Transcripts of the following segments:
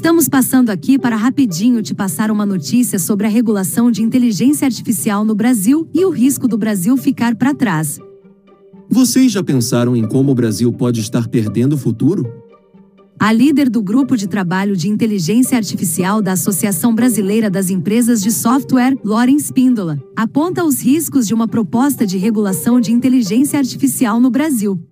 Estamos passando aqui para rapidinho te passar uma notícia sobre a regulação de inteligência artificial no Brasil e o risco do Brasil ficar para trás. Vocês já pensaram em como o Brasil pode estar perdendo o futuro? A líder do grupo de trabalho de inteligência artificial da Associação Brasileira das Empresas de Software, Lauren Spindola, aponta os riscos de uma proposta de regulação de inteligência artificial no Brasil.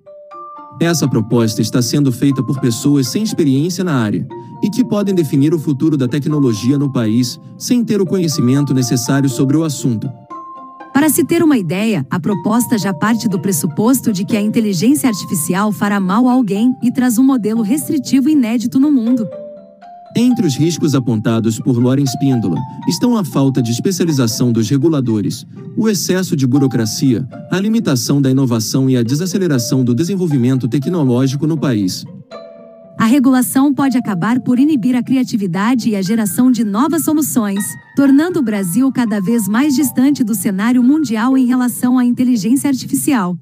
Essa proposta está sendo feita por pessoas sem experiência na área e que podem definir o futuro da tecnologia no país sem ter o conhecimento necessário sobre o assunto. Para se ter uma ideia, a proposta já parte do pressuposto de que a inteligência artificial fará mal a alguém e traz um modelo restritivo inédito no mundo. Entre os riscos apontados por Loren Spíndola estão a falta de especialização dos reguladores, o excesso de burocracia, a limitação da inovação e a desaceleração do desenvolvimento tecnológico no país. A regulação pode acabar por inibir a criatividade e a geração de novas soluções, tornando o Brasil cada vez mais distante do cenário mundial em relação à inteligência artificial.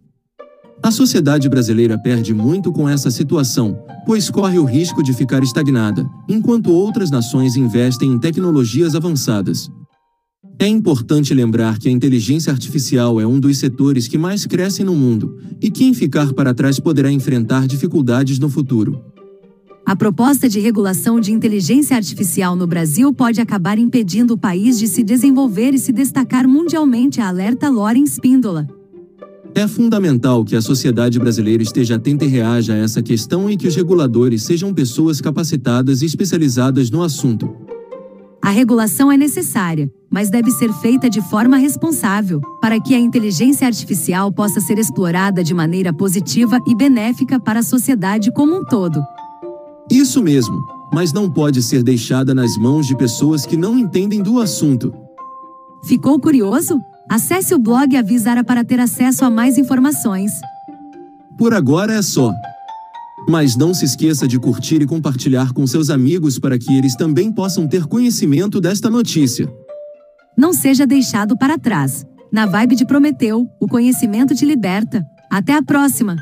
A sociedade brasileira perde muito com essa situação, pois corre o risco de ficar estagnada, enquanto outras nações investem em tecnologias avançadas. É importante lembrar que a inteligência artificial é um dos setores que mais crescem no mundo, e quem ficar para trás poderá enfrentar dificuldades no futuro. A proposta de regulação de inteligência artificial no Brasil pode acabar impedindo o país de se desenvolver e se destacar mundialmente, alerta Loren Spindola. É fundamental que a sociedade brasileira esteja atenta e reaja a essa questão e que os reguladores sejam pessoas capacitadas e especializadas no assunto. A regulação é necessária, mas deve ser feita de forma responsável, para que a inteligência artificial possa ser explorada de maneira positiva e benéfica para a sociedade como um todo. Isso mesmo, mas não pode ser deixada nas mãos de pessoas que não entendem do assunto. Ficou curioso? Acesse o blog Avisara para ter acesso a mais informações. Por agora é só. Mas não se esqueça de curtir e compartilhar com seus amigos para que eles também possam ter conhecimento desta notícia. Não seja deixado para trás. Na vibe de Prometeu, o conhecimento te liberta. Até a próxima!